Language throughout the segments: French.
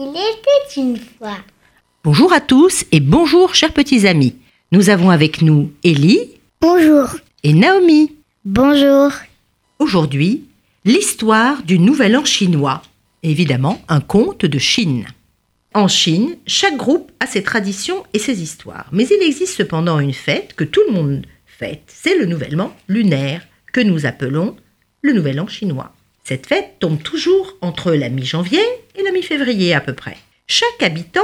Il était une fois. Bonjour à tous et bonjour chers petits amis. Nous avons avec nous Ellie Bonjour. et Naomi. Bonjour. Aujourd'hui, l'histoire du Nouvel An chinois. Évidemment, un conte de Chine. En Chine, chaque groupe a ses traditions et ses histoires. Mais il existe cependant une fête que tout le monde fête. C'est le Nouvel An lunaire, que nous appelons le Nouvel An chinois. Cette fête tombe toujours entre la mi-janvier et la mi-février à peu près. Chaque habitant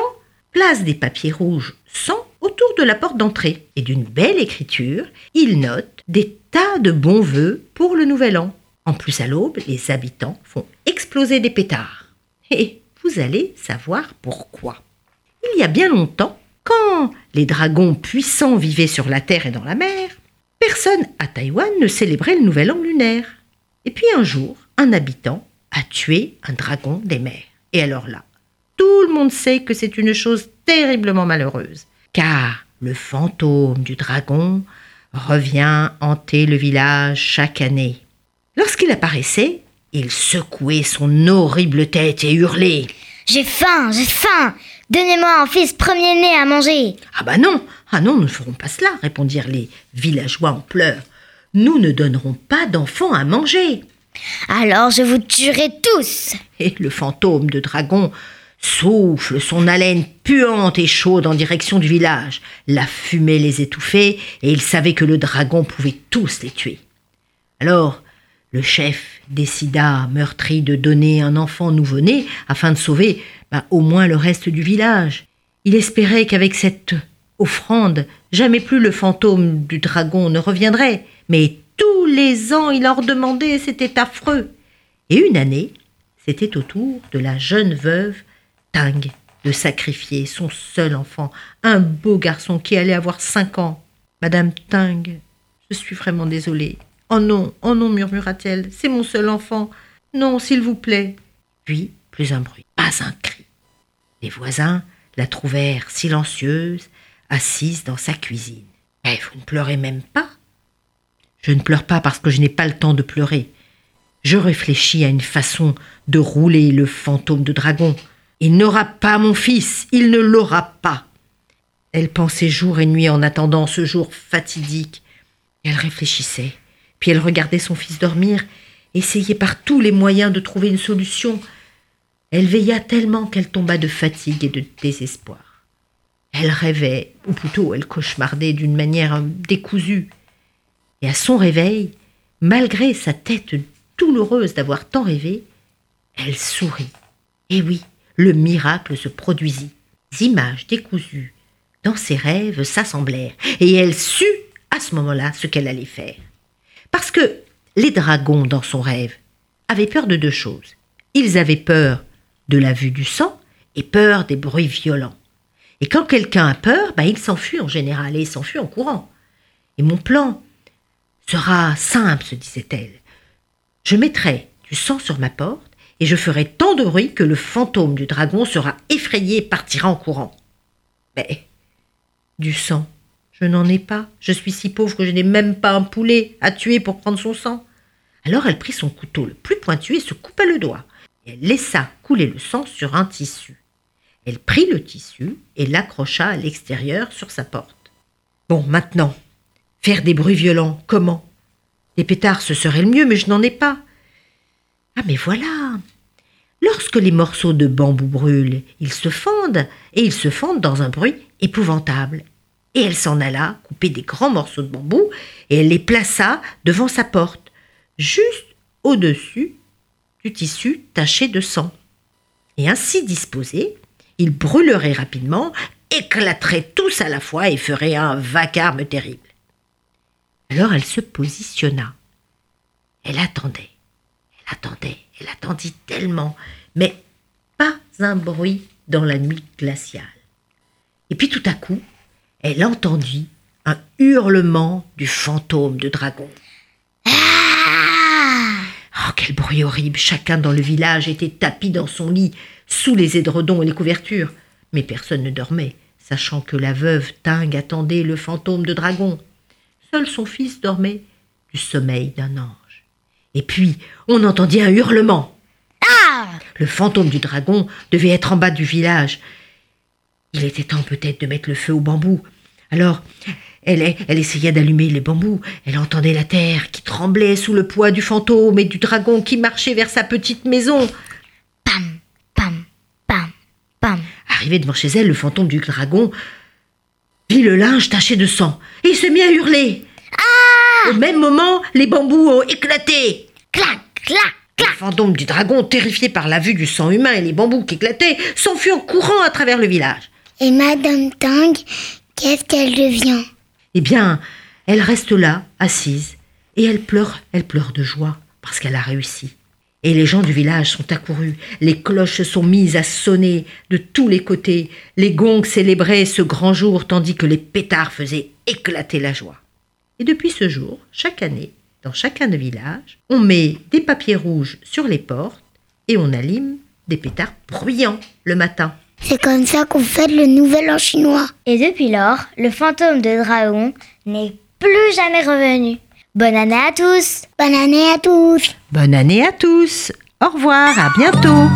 place des papiers rouges sans autour de la porte d'entrée et d'une belle écriture, il note des tas de bons vœux pour le nouvel an. En plus, à l'aube, les habitants font exploser des pétards. Et vous allez savoir pourquoi. Il y a bien longtemps, quand les dragons puissants vivaient sur la terre et dans la mer, personne à Taïwan ne célébrait le nouvel an lunaire. Et puis un jour, un habitant a tué un dragon des mers. Et alors là, tout le monde sait que c'est une chose terriblement malheureuse, car le fantôme du dragon revient hanter le village chaque année. Lorsqu'il apparaissait, il secouait son horrible tête et hurlait. J'ai faim, j'ai faim. Donnez-moi un fils premier-né à manger. Ah bah non, ah non, nous ne ferons pas cela, répondirent les villageois en pleurs. Nous ne donnerons pas d'enfants à manger. Alors je vous tuerai tous. Et le fantôme de dragon souffle son haleine puante et chaude en direction du village. La fumée les étouffait et il savait que le dragon pouvait tous les tuer. Alors, le chef décida, meurtri, de donner un enfant nouveau-né afin de sauver bah, au moins le reste du village. Il espérait qu'avec cette offrande, jamais plus le fantôme du dragon ne reviendrait. Mais tous les ans, il leur demandait, c'était affreux. Et une année, c'était au tour de la jeune veuve Tang de sacrifier son seul enfant, un beau garçon qui allait avoir cinq ans. Madame Tang, je suis vraiment désolée. Oh non, oh non, murmura-t-elle, c'est mon seul enfant. Non, s'il vous plaît. Puis, plus un bruit, pas un cri. Les voisins la trouvèrent silencieuse, assise dans sa cuisine. Mais vous ne pleurez même pas Je ne pleure pas parce que je n'ai pas le temps de pleurer. Je réfléchis à une façon de rouler le fantôme de dragon. Il n'aura pas mon fils, il ne l'aura pas. Elle pensait jour et nuit en attendant ce jour fatidique. Elle réfléchissait, puis elle regardait son fils dormir, essayait par tous les moyens de trouver une solution. Elle veilla tellement qu'elle tomba de fatigue et de désespoir. Elle rêvait, ou plutôt elle cauchemardait d'une manière décousue. Et à son réveil, malgré sa tête douloureuse d'avoir tant rêvé, elle sourit. Et oui, le miracle se produisit. Images décousues dans ses rêves s'assemblèrent, et elle sut à ce moment-là ce qu'elle allait faire. Parce que les dragons dans son rêve avaient peur de deux choses. Ils avaient peur de la vue du sang et peur des bruits violents. Et quand quelqu'un a peur, bah, il s'enfuit en général, et il s'enfuit en courant. Et mon plan sera simple, se disait-elle. Je mettrai du sang sur ma porte, et je ferai tant de bruit que le fantôme du dragon sera effrayé et partira en courant. Mais du sang, je n'en ai pas. Je suis si pauvre que je n'ai même pas un poulet à tuer pour prendre son sang. Alors elle prit son couteau le plus pointu et se coupa le doigt. Elle laissa couler le sang sur un tissu. Elle prit le tissu et l'accrocha à l'extérieur sur sa porte. Bon, maintenant, faire des bruits violents, comment? Des pétards, ce serait le mieux, mais je n'en ai pas. Ah, mais voilà Lorsque les morceaux de bambou brûlent, ils se fendent, et ils se fendent dans un bruit épouvantable. Et elle s'en alla couper des grands morceaux de bambou, et elle les plaça devant sa porte, juste au-dessus du tissu taché de sang. Et ainsi disposés, ils brûleraient rapidement, éclateraient tous à la fois et feraient un vacarme terrible. Alors elle se positionna. Elle attendait, elle attendait, elle attendit tellement, mais pas un bruit dans la nuit glaciale. Et puis tout à coup, elle entendit un hurlement du fantôme de dragon. Oh, quel bruit horrible Chacun dans le village était tapi dans son lit, sous les édredons et les couvertures. Mais personne ne dormait, sachant que la veuve Ting attendait le fantôme de dragon. Seul son fils dormait du sommeil d'un ange. Et puis, on entendit un hurlement. Ah Le fantôme du dragon devait être en bas du village. Il était temps peut-être de mettre le feu au bambou. Alors, elle, elle essaya d'allumer les bambous. Elle entendait la terre qui tremblait sous le poids du fantôme et du dragon qui marchait vers sa petite maison. Pam, pam, pam, pam. Arrivé devant chez elle, le fantôme du dragon vit le linge taché de sang et il se mit à hurler. Au même moment, les bambous ont éclaté. Clac, clac, Le clac. fantôme du dragon, terrifié par la vue du sang humain et les bambous qui éclataient, s'enfuit en courant à travers le village. Et Madame Tang, qu'est-ce qu'elle devient? Eh bien, elle reste là, assise, et elle pleure, elle pleure de joie, parce qu'elle a réussi. Et les gens du village sont accourus, les cloches se sont mises à sonner de tous les côtés, les gongs célébraient ce grand jour, tandis que les pétards faisaient éclater la joie. Et depuis ce jour, chaque année, dans chacun des villages, on met des papiers rouges sur les portes et on allume des pétards bruyants le matin. C'est comme ça qu'on fête le nouvel an chinois. Et depuis lors, le fantôme de dragon n'est plus jamais revenu. Bonne année à tous Bonne année à tous Bonne année à tous. Au revoir, à bientôt.